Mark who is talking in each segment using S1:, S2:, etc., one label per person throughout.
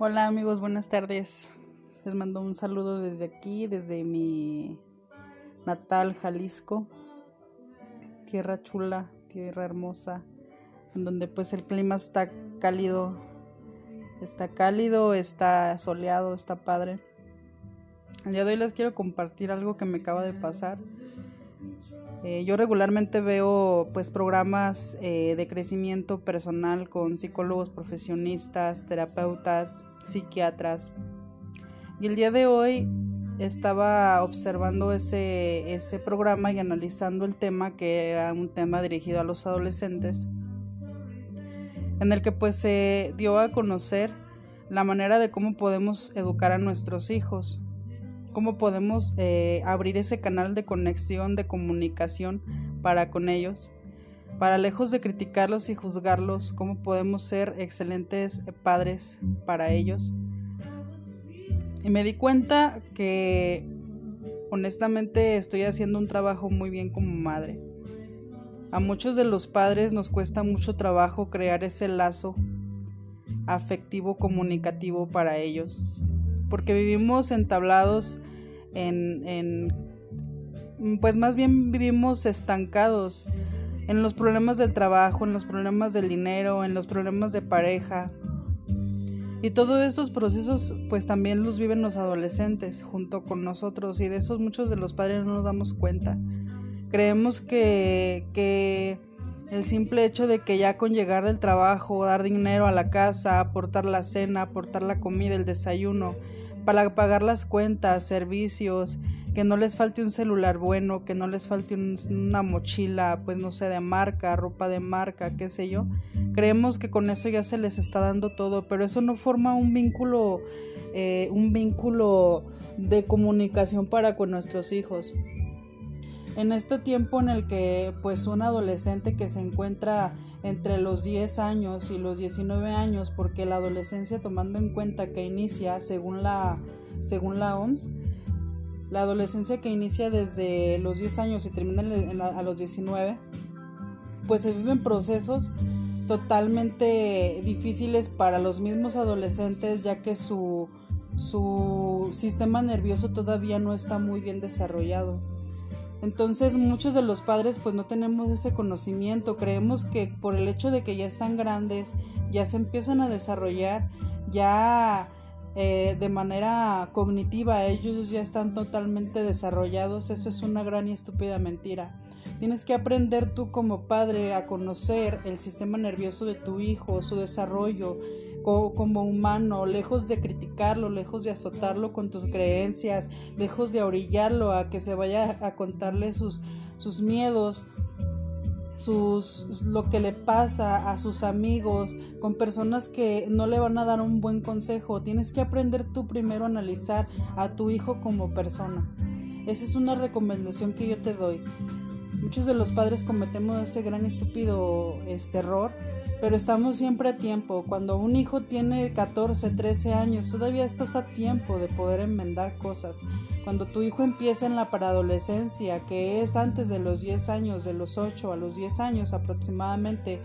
S1: Hola amigos, buenas tardes. Les mando un saludo desde aquí, desde mi natal Jalisco. Tierra chula, tierra hermosa, en donde pues el clima está cálido. Está cálido, está soleado, está padre. El día de hoy les quiero compartir algo que me acaba de pasar. Eh, yo regularmente veo pues programas eh, de crecimiento personal con psicólogos profesionistas, terapeutas, psiquiatras. Y el día de hoy estaba observando ese, ese programa y analizando el tema que era un tema dirigido a los adolescentes, en el que pues se dio a conocer la manera de cómo podemos educar a nuestros hijos, cómo podemos eh, abrir ese canal de conexión, de comunicación para con ellos, para lejos de criticarlos y juzgarlos, cómo podemos ser excelentes padres para ellos. Y me di cuenta que honestamente estoy haciendo un trabajo muy bien como madre. A muchos de los padres nos cuesta mucho trabajo crear ese lazo afectivo comunicativo para ellos, porque vivimos entablados en, en pues más bien vivimos estancados en los problemas del trabajo, en los problemas del dinero, en los problemas de pareja. Y todos estos procesos pues también los viven los adolescentes junto con nosotros y de esos muchos de los padres no nos damos cuenta. Creemos que, que el simple hecho de que ya con llegar del trabajo, dar dinero a la casa, aportar la cena, aportar la comida, el desayuno, para pagar las cuentas, servicios, que no les falte un celular bueno, que no les falte una mochila, pues no sé, de marca, ropa de marca, qué sé yo. Creemos que con eso ya se les está dando todo, pero eso no forma un vínculo, eh, un vínculo de comunicación para con nuestros hijos. En este tiempo en el que pues un adolescente que se encuentra entre los 10 años y los 19 años, porque la adolescencia tomando en cuenta que inicia según la, según la OMS, la adolescencia que inicia desde los 10 años y termina a los 19, pues se viven procesos totalmente difíciles para los mismos adolescentes ya que su, su sistema nervioso todavía no está muy bien desarrollado. Entonces muchos de los padres pues no tenemos ese conocimiento, creemos que por el hecho de que ya están grandes, ya se empiezan a desarrollar, ya eh, de manera cognitiva ellos ya están totalmente desarrollados, eso es una gran y estúpida mentira. Tienes que aprender tú como padre a conocer el sistema nervioso de tu hijo, su desarrollo como humano, lejos de criticarlo, lejos de azotarlo con tus creencias, lejos de orillarlo a que se vaya a contarle sus, sus miedos, sus, lo que le pasa a sus amigos, con personas que no le van a dar un buen consejo. Tienes que aprender tú primero a analizar a tu hijo como persona. Esa es una recomendación que yo te doy. Muchos de los padres cometemos ese gran estúpido este error, pero estamos siempre a tiempo. Cuando un hijo tiene 14, 13 años, todavía estás a tiempo de poder enmendar cosas. Cuando tu hijo empieza en la preadolescencia, que es antes de los 10 años, de los 8 a los 10 años aproximadamente,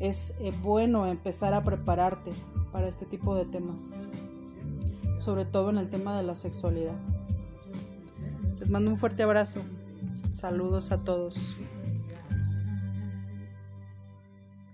S1: es eh, bueno empezar a prepararte para este tipo de temas, sobre todo en el tema de la sexualidad. Les mando un fuerte abrazo. Saludos a todos.